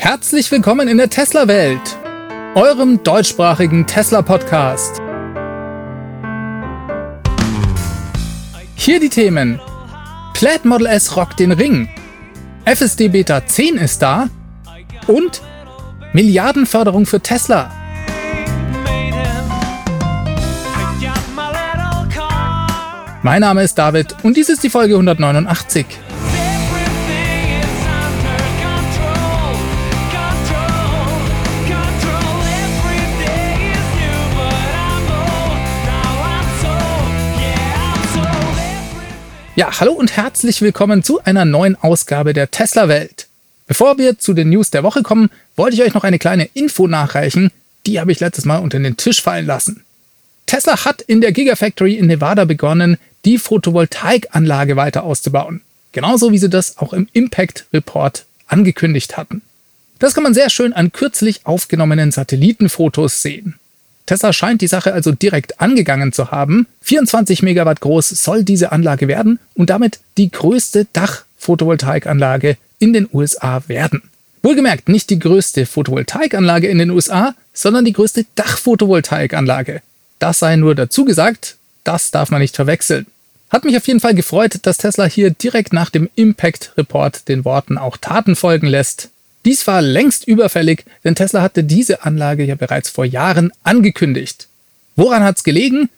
Herzlich willkommen in der Tesla-Welt, eurem deutschsprachigen Tesla-Podcast. Hier die Themen. Plaid Model S rockt den Ring. FSD Beta 10 ist da. Und Milliardenförderung für Tesla. Mein Name ist David und dies ist die Folge 189. Ja, hallo und herzlich willkommen zu einer neuen Ausgabe der Tesla Welt. Bevor wir zu den News der Woche kommen, wollte ich euch noch eine kleine Info nachreichen. Die habe ich letztes Mal unter den Tisch fallen lassen. Tesla hat in der Gigafactory in Nevada begonnen, die Photovoltaikanlage weiter auszubauen. Genauso wie sie das auch im Impact Report angekündigt hatten. Das kann man sehr schön an kürzlich aufgenommenen Satellitenfotos sehen. Tesla scheint die Sache also direkt angegangen zu haben. 24 Megawatt groß soll diese Anlage werden und damit die größte Dach-Photovoltaikanlage in den USA werden. Wohlgemerkt nicht die größte Photovoltaikanlage in den USA, sondern die größte Dach-Photovoltaikanlage. Das sei nur dazu gesagt, das darf man nicht verwechseln. Hat mich auf jeden Fall gefreut, dass Tesla hier direkt nach dem Impact Report den Worten auch Taten folgen lässt. Dies war längst überfällig, denn Tesla hatte diese Anlage ja bereits vor Jahren angekündigt. Woran hat's gelegen?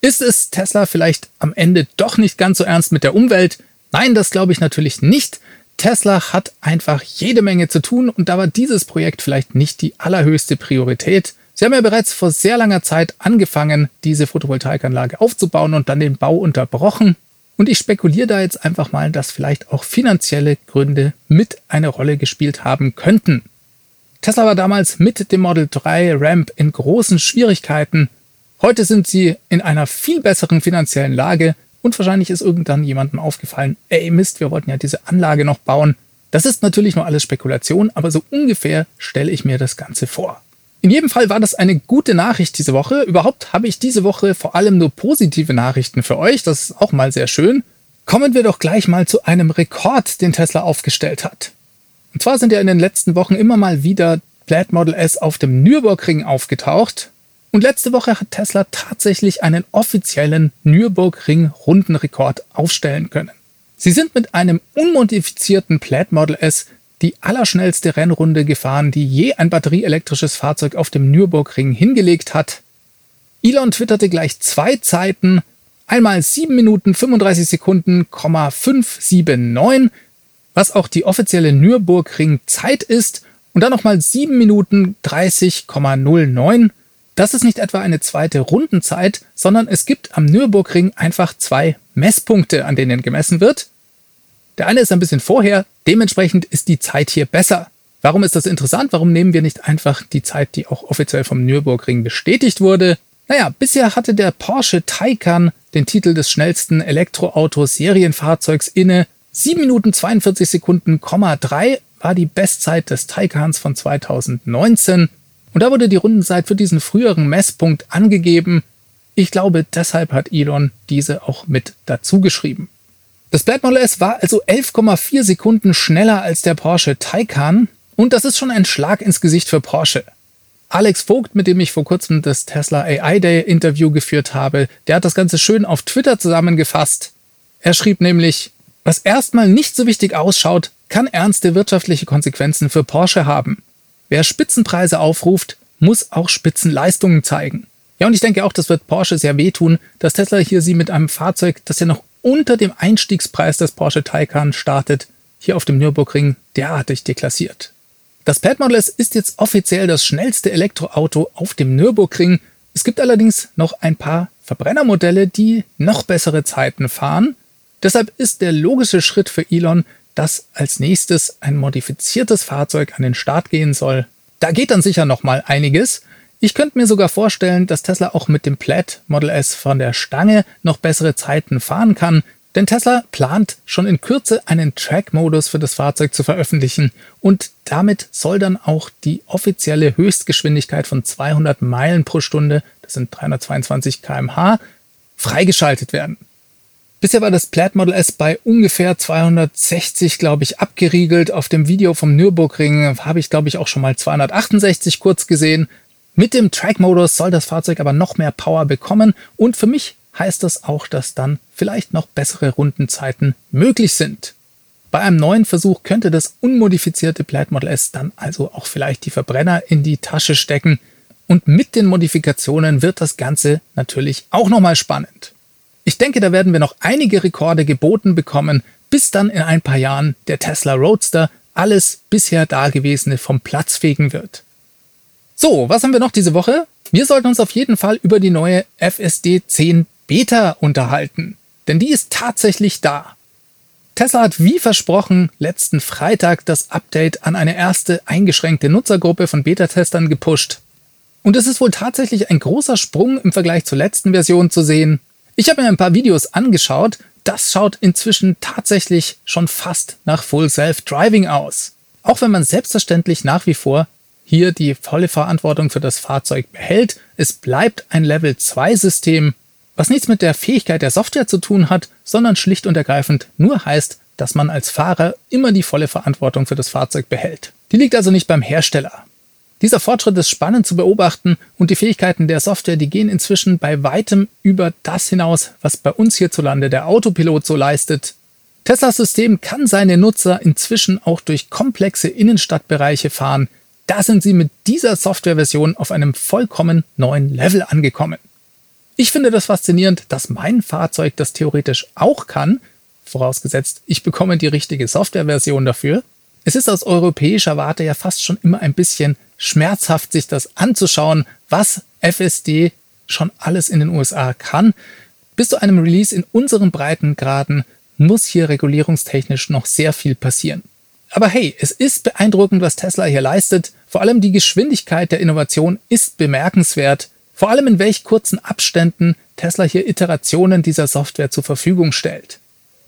Ist es Tesla vielleicht am Ende doch nicht ganz so ernst mit der Umwelt? Nein, das glaube ich natürlich nicht. Tesla hat einfach jede Menge zu tun und da war dieses Projekt vielleicht nicht die allerhöchste Priorität. Sie haben ja bereits vor sehr langer Zeit angefangen, diese Photovoltaikanlage aufzubauen und dann den Bau unterbrochen. Und ich spekuliere da jetzt einfach mal, dass vielleicht auch finanzielle Gründe mit eine Rolle gespielt haben könnten. Tesla war damals mit dem Model 3 Ramp in großen Schwierigkeiten. Heute sind sie in einer viel besseren finanziellen Lage und wahrscheinlich ist irgendwann jemandem aufgefallen, ey Mist, wir wollten ja diese Anlage noch bauen. Das ist natürlich nur alles Spekulation, aber so ungefähr stelle ich mir das Ganze vor. In jedem Fall war das eine gute Nachricht diese Woche. Überhaupt habe ich diese Woche vor allem nur positive Nachrichten für euch. Das ist auch mal sehr schön. Kommen wir doch gleich mal zu einem Rekord, den Tesla aufgestellt hat. Und zwar sind ja in den letzten Wochen immer mal wieder Plaid Model S auf dem Nürburgring aufgetaucht. Und letzte Woche hat Tesla tatsächlich einen offiziellen Nürburgring-Rundenrekord aufstellen können. Sie sind mit einem unmodifizierten Plaid Model S die allerschnellste Rennrunde gefahren, die je ein batterieelektrisches Fahrzeug auf dem Nürburgring hingelegt hat. Elon twitterte gleich zwei Zeiten, einmal 7 Minuten 35 Sekunden, 579, was auch die offizielle Nürburgring-Zeit ist, und dann nochmal 7 Minuten 30,09. Das ist nicht etwa eine zweite Rundenzeit, sondern es gibt am Nürburgring einfach zwei Messpunkte, an denen gemessen wird. Der eine ist ein bisschen vorher, dementsprechend ist die Zeit hier besser. Warum ist das interessant? Warum nehmen wir nicht einfach die Zeit, die auch offiziell vom Nürburgring bestätigt wurde? Naja, bisher hatte der Porsche Taycan den Titel des schnellsten Elektroauto-Serienfahrzeugs inne. 7 Minuten 42 Sekunden, 3 war die Bestzeit des Taycans von 2019. Und da wurde die Rundenzeit für diesen früheren Messpunkt angegeben. Ich glaube, deshalb hat Elon diese auch mit dazu geschrieben. Das Black Model S war also 11,4 Sekunden schneller als der Porsche Taycan und das ist schon ein Schlag ins Gesicht für Porsche. Alex Vogt, mit dem ich vor kurzem das Tesla AI Day Interview geführt habe, der hat das Ganze schön auf Twitter zusammengefasst. Er schrieb nämlich, was erstmal nicht so wichtig ausschaut, kann ernste wirtschaftliche Konsequenzen für Porsche haben. Wer Spitzenpreise aufruft, muss auch Spitzenleistungen zeigen. Ja, und ich denke auch, das wird Porsche sehr wehtun, dass Tesla hier sie mit einem Fahrzeug, das ja noch unter dem Einstiegspreis des Porsche Taycan startet, hier auf dem Nürburgring derartig deklassiert. Das Pad Model S ist jetzt offiziell das schnellste Elektroauto auf dem Nürburgring. Es gibt allerdings noch ein paar Verbrennermodelle, die noch bessere Zeiten fahren. Deshalb ist der logische Schritt für Elon, dass als nächstes ein modifiziertes Fahrzeug an den Start gehen soll. Da geht dann sicher noch mal einiges. Ich könnte mir sogar vorstellen, dass Tesla auch mit dem Plaid Model S von der Stange noch bessere Zeiten fahren kann, denn Tesla plant schon in Kürze einen Track-Modus für das Fahrzeug zu veröffentlichen und damit soll dann auch die offizielle Höchstgeschwindigkeit von 200 Meilen pro Stunde, das sind 322 kmh, freigeschaltet werden. Bisher war das Plaid Model S bei ungefähr 260, glaube ich, abgeriegelt. Auf dem Video vom Nürburgring habe ich, glaube ich, auch schon mal 268 kurz gesehen. Mit dem Track-Modus soll das Fahrzeug aber noch mehr Power bekommen und für mich heißt das auch, dass dann vielleicht noch bessere Rundenzeiten möglich sind. Bei einem neuen Versuch könnte das unmodifizierte Plaid Model S dann also auch vielleicht die Verbrenner in die Tasche stecken und mit den Modifikationen wird das Ganze natürlich auch nochmal spannend. Ich denke, da werden wir noch einige Rekorde geboten bekommen, bis dann in ein paar Jahren der Tesla Roadster alles bisher Dagewesene vom Platz fegen wird. So, was haben wir noch diese Woche? Wir sollten uns auf jeden Fall über die neue FSD 10 Beta unterhalten, denn die ist tatsächlich da. Tesla hat wie versprochen letzten Freitag das Update an eine erste eingeschränkte Nutzergruppe von Beta-Testern gepusht. Und es ist wohl tatsächlich ein großer Sprung im Vergleich zur letzten Version zu sehen, ich habe mir ein paar Videos angeschaut. Das schaut inzwischen tatsächlich schon fast nach Full Self-Driving aus. Auch wenn man selbstverständlich nach wie vor hier die volle Verantwortung für das Fahrzeug behält, es bleibt ein Level 2 System, was nichts mit der Fähigkeit der Software zu tun hat, sondern schlicht und ergreifend nur heißt, dass man als Fahrer immer die volle Verantwortung für das Fahrzeug behält. Die liegt also nicht beim Hersteller. Dieser Fortschritt ist spannend zu beobachten und die Fähigkeiten der Software, die gehen inzwischen bei weitem über das hinaus, was bei uns hierzulande der Autopilot so leistet. Teslas System kann seine Nutzer inzwischen auch durch komplexe Innenstadtbereiche fahren. Da sind sie mit dieser Softwareversion auf einem vollkommen neuen Level angekommen. Ich finde das faszinierend, dass mein Fahrzeug das theoretisch auch kann, vorausgesetzt, ich bekomme die richtige Softwareversion dafür. Es ist aus europäischer Warte ja fast schon immer ein bisschen schmerzhaft, sich das anzuschauen, was FSD schon alles in den USA kann. Bis zu einem Release in unseren Breitengraden muss hier regulierungstechnisch noch sehr viel passieren. Aber hey, es ist beeindruckend, was Tesla hier leistet. Vor allem die Geschwindigkeit der Innovation ist bemerkenswert. Vor allem in welch kurzen Abständen Tesla hier Iterationen dieser Software zur Verfügung stellt.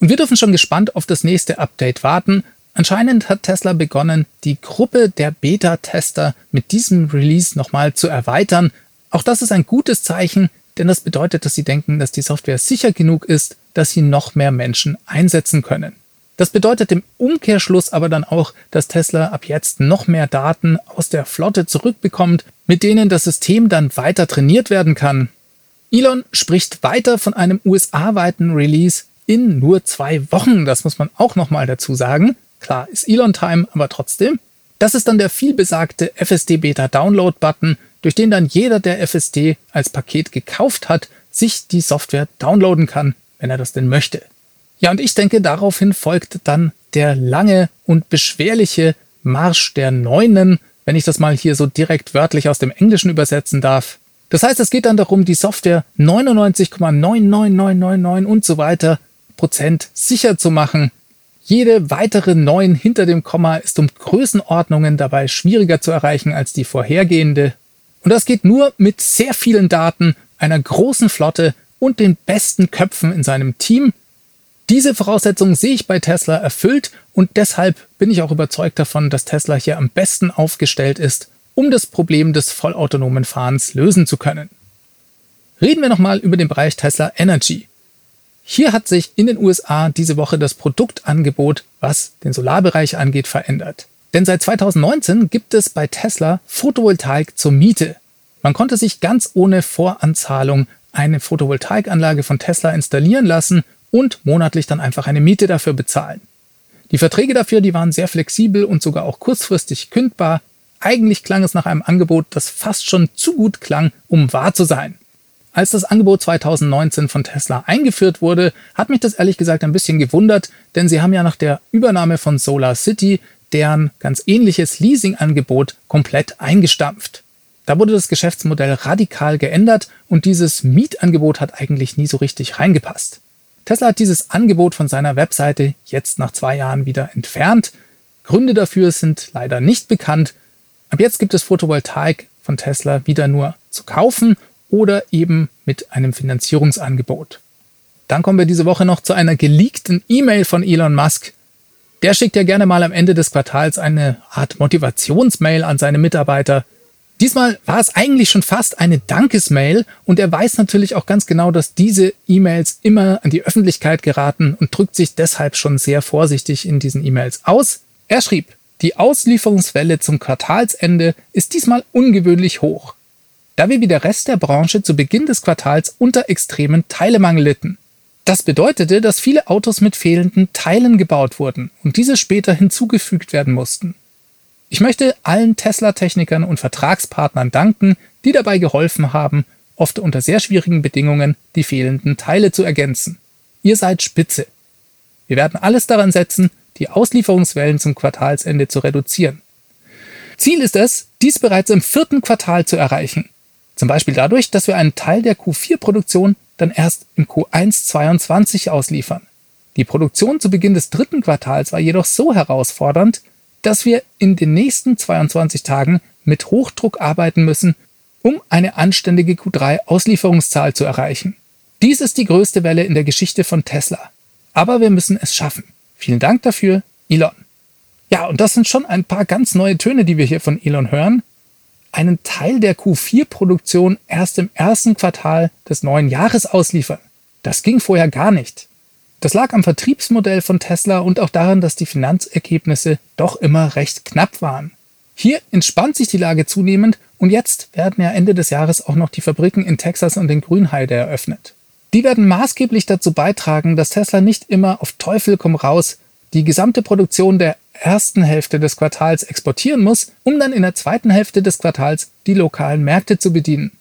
Und wir dürfen schon gespannt auf das nächste Update warten, Anscheinend hat Tesla begonnen, die Gruppe der Beta-Tester mit diesem Release nochmal zu erweitern. Auch das ist ein gutes Zeichen, denn das bedeutet, dass sie denken, dass die Software sicher genug ist, dass sie noch mehr Menschen einsetzen können. Das bedeutet im Umkehrschluss aber dann auch, dass Tesla ab jetzt noch mehr Daten aus der Flotte zurückbekommt, mit denen das System dann weiter trainiert werden kann. Elon spricht weiter von einem USA-weiten Release in nur zwei Wochen. Das muss man auch nochmal dazu sagen. Klar, ist Elon-Time, aber trotzdem. Das ist dann der vielbesagte FSD Beta Download-Button, durch den dann jeder, der FSD als Paket gekauft hat, sich die Software downloaden kann, wenn er das denn möchte. Ja, und ich denke, daraufhin folgt dann der lange und beschwerliche Marsch der Neunen, wenn ich das mal hier so direkt wörtlich aus dem Englischen übersetzen darf. Das heißt, es geht dann darum, die Software 99,99999 und so weiter Prozent sicher zu machen, jede weitere Neun hinter dem Komma ist um Größenordnungen dabei schwieriger zu erreichen als die vorhergehende. Und das geht nur mit sehr vielen Daten, einer großen Flotte und den besten Köpfen in seinem Team. Diese Voraussetzungen sehe ich bei Tesla erfüllt und deshalb bin ich auch überzeugt davon, dass Tesla hier am besten aufgestellt ist, um das Problem des vollautonomen Fahrens lösen zu können. Reden wir nochmal über den Bereich Tesla Energy. Hier hat sich in den USA diese Woche das Produktangebot, was den Solarbereich angeht, verändert. Denn seit 2019 gibt es bei Tesla Photovoltaik zur Miete. Man konnte sich ganz ohne Voranzahlung eine Photovoltaikanlage von Tesla installieren lassen und monatlich dann einfach eine Miete dafür bezahlen. Die Verträge dafür, die waren sehr flexibel und sogar auch kurzfristig kündbar. Eigentlich klang es nach einem Angebot, das fast schon zu gut klang, um wahr zu sein. Als das Angebot 2019 von Tesla eingeführt wurde, hat mich das ehrlich gesagt ein bisschen gewundert, denn sie haben ja nach der Übernahme von Solar City deren ganz ähnliches Leasingangebot komplett eingestampft. Da wurde das Geschäftsmodell radikal geändert und dieses Mietangebot hat eigentlich nie so richtig reingepasst. Tesla hat dieses Angebot von seiner Webseite jetzt nach zwei Jahren wieder entfernt. Gründe dafür sind leider nicht bekannt. Ab jetzt gibt es Photovoltaik von Tesla wieder nur zu kaufen oder eben mit einem Finanzierungsangebot. Dann kommen wir diese Woche noch zu einer geleakten E-Mail von Elon Musk. Der schickt ja gerne mal am Ende des Quartals eine Art Motivationsmail an seine Mitarbeiter. Diesmal war es eigentlich schon fast eine Dankesmail und er weiß natürlich auch ganz genau, dass diese E-Mails immer an die Öffentlichkeit geraten und drückt sich deshalb schon sehr vorsichtig in diesen E-Mails aus. Er schrieb, die Auslieferungswelle zum Quartalsende ist diesmal ungewöhnlich hoch, da wir wie der Rest der Branche zu Beginn des Quartals unter extremen Teilemangel litten. Das bedeutete, dass viele Autos mit fehlenden Teilen gebaut wurden und diese später hinzugefügt werden mussten. Ich möchte allen Tesla-Technikern und Vertragspartnern danken, die dabei geholfen haben, oft unter sehr schwierigen Bedingungen die fehlenden Teile zu ergänzen. Ihr seid spitze. Wir werden alles daran setzen, die Auslieferungswellen zum Quartalsende zu reduzieren. Ziel ist es, dies bereits im vierten Quartal zu erreichen. Zum Beispiel dadurch, dass wir einen Teil der Q4-Produktion dann erst im Q1 22 ausliefern. Die Produktion zu Beginn des dritten Quartals war jedoch so herausfordernd, dass wir in den nächsten 22 Tagen mit Hochdruck arbeiten müssen, um eine anständige Q3-Auslieferungszahl zu erreichen. Dies ist die größte Welle in der Geschichte von Tesla. Aber wir müssen es schaffen. Vielen Dank dafür, Elon. Ja, und das sind schon ein paar ganz neue Töne, die wir hier von Elon hören. Einen Teil der Q4-Produktion erst im ersten Quartal des neuen Jahres ausliefern. Das ging vorher gar nicht. Das lag am Vertriebsmodell von Tesla und auch daran, dass die Finanzergebnisse doch immer recht knapp waren. Hier entspannt sich die Lage zunehmend und jetzt werden ja Ende des Jahres auch noch die Fabriken in Texas und in Grünheide eröffnet. Die werden maßgeblich dazu beitragen, dass Tesla nicht immer auf Teufel komm raus die gesamte Produktion der ersten Hälfte des Quartals exportieren muss, um dann in der zweiten Hälfte des Quartals die lokalen Märkte zu bedienen.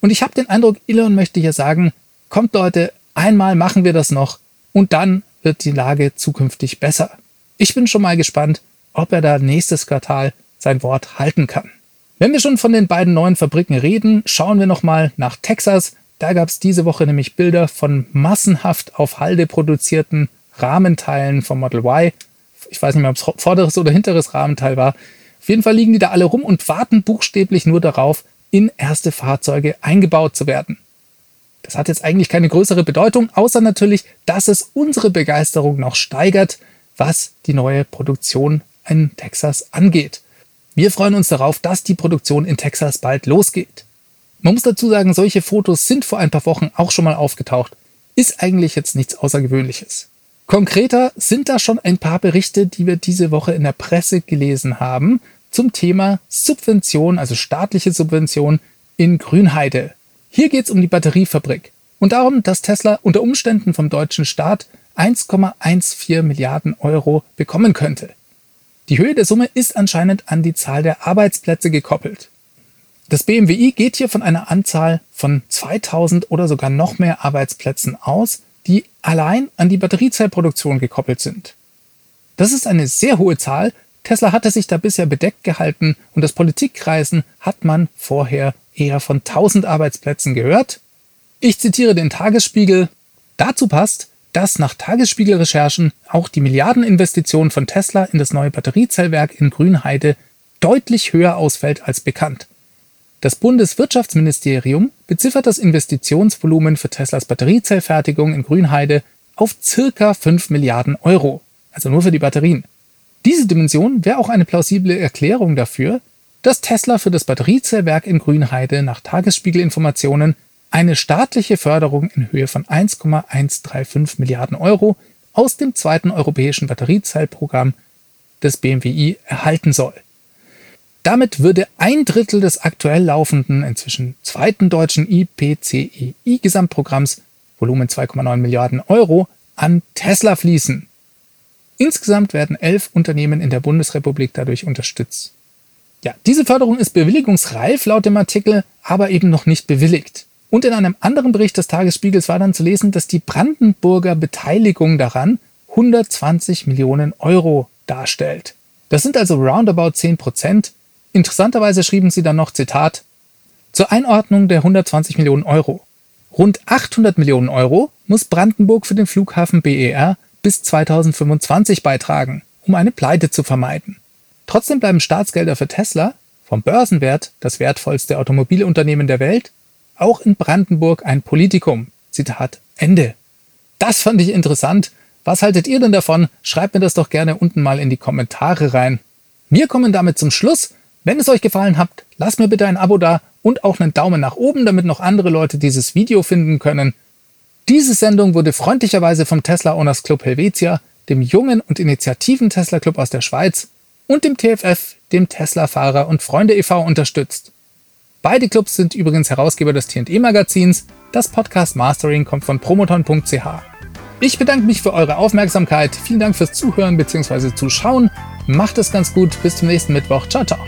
Und ich habe den Eindruck, Elon möchte hier sagen, kommt Leute, einmal machen wir das noch, und dann wird die Lage zukünftig besser. Ich bin schon mal gespannt, ob er da nächstes Quartal sein Wort halten kann. Wenn wir schon von den beiden neuen Fabriken reden, schauen wir nochmal nach Texas. Da gab es diese Woche nämlich Bilder von massenhaft auf Halde produzierten Rahmenteilen vom Model Y. Ich weiß nicht mehr, ob es vorderes oder hinteres Rahmenteil war. Auf jeden Fall liegen die da alle rum und warten buchstäblich nur darauf, in erste Fahrzeuge eingebaut zu werden. Das hat jetzt eigentlich keine größere Bedeutung, außer natürlich, dass es unsere Begeisterung noch steigert, was die neue Produktion in Texas angeht. Wir freuen uns darauf, dass die Produktion in Texas bald losgeht. Man muss dazu sagen, solche Fotos sind vor ein paar Wochen auch schon mal aufgetaucht. Ist eigentlich jetzt nichts Außergewöhnliches. Konkreter sind da schon ein paar Berichte, die wir diese Woche in der Presse gelesen haben, zum Thema Subvention, also staatliche Subvention in Grünheide. Hier geht es um die Batteriefabrik und darum, dass Tesla unter Umständen vom deutschen Staat 1,14 Milliarden Euro bekommen könnte. Die Höhe der Summe ist anscheinend an die Zahl der Arbeitsplätze gekoppelt. Das BMWI geht hier von einer Anzahl von 2000 oder sogar noch mehr Arbeitsplätzen aus, die allein an die Batteriezellproduktion gekoppelt sind. Das ist eine sehr hohe Zahl. Tesla hatte sich da bisher bedeckt gehalten und das Politikkreisen hat man vorher eher von 1000 Arbeitsplätzen gehört. Ich zitiere den Tagesspiegel. Dazu passt, dass nach Tagesspiegel-Recherchen auch die Milliardeninvestition von Tesla in das neue Batteriezellwerk in Grünheide deutlich höher ausfällt als bekannt. Das Bundeswirtschaftsministerium beziffert das Investitionsvolumen für Teslas Batteriezellfertigung in Grünheide auf circa 5 Milliarden Euro, also nur für die Batterien. Diese Dimension wäre auch eine plausible Erklärung dafür, dass Tesla für das Batteriezellwerk in Grünheide nach Tagesspiegelinformationen eine staatliche Förderung in Höhe von 1,135 Milliarden Euro aus dem zweiten europäischen Batteriezellprogramm des BMWI erhalten soll. Damit würde ein Drittel des aktuell laufenden, inzwischen zweiten deutschen IPCEI-Gesamtprogramms, Volumen 2,9 Milliarden Euro, an Tesla fließen. Insgesamt werden elf Unternehmen in der Bundesrepublik dadurch unterstützt. Ja, diese Förderung ist bewilligungsreif laut dem Artikel, aber eben noch nicht bewilligt. Und in einem anderen Bericht des Tagesspiegels war dann zu lesen, dass die Brandenburger Beteiligung daran 120 Millionen Euro darstellt. Das sind also roundabout 10 Prozent. Interessanterweise schrieben sie dann noch, Zitat, zur Einordnung der 120 Millionen Euro. Rund 800 Millionen Euro muss Brandenburg für den Flughafen BER bis 2025 beitragen, um eine Pleite zu vermeiden. Trotzdem bleiben Staatsgelder für Tesla, vom Börsenwert das wertvollste Automobilunternehmen der Welt, auch in Brandenburg ein Politikum. Zitat Ende. Das fand ich interessant. Was haltet ihr denn davon? Schreibt mir das doch gerne unten mal in die Kommentare rein. Wir kommen damit zum Schluss. Wenn es euch gefallen hat, lasst mir bitte ein Abo da und auch einen Daumen nach oben, damit noch andere Leute dieses Video finden können. Diese Sendung wurde freundlicherweise vom Tesla Owners Club Helvetia, dem jungen und initiativen Tesla Club aus der Schweiz und dem TFF, dem Tesla Fahrer und Freunde e.V. unterstützt. Beide Clubs sind übrigens Herausgeber des T&E Magazins. Das Podcast Mastering kommt von promoton.ch. Ich bedanke mich für eure Aufmerksamkeit. Vielen Dank fürs Zuhören bzw. Zuschauen. Macht es ganz gut. Bis zum nächsten Mittwoch. Ciao, ciao.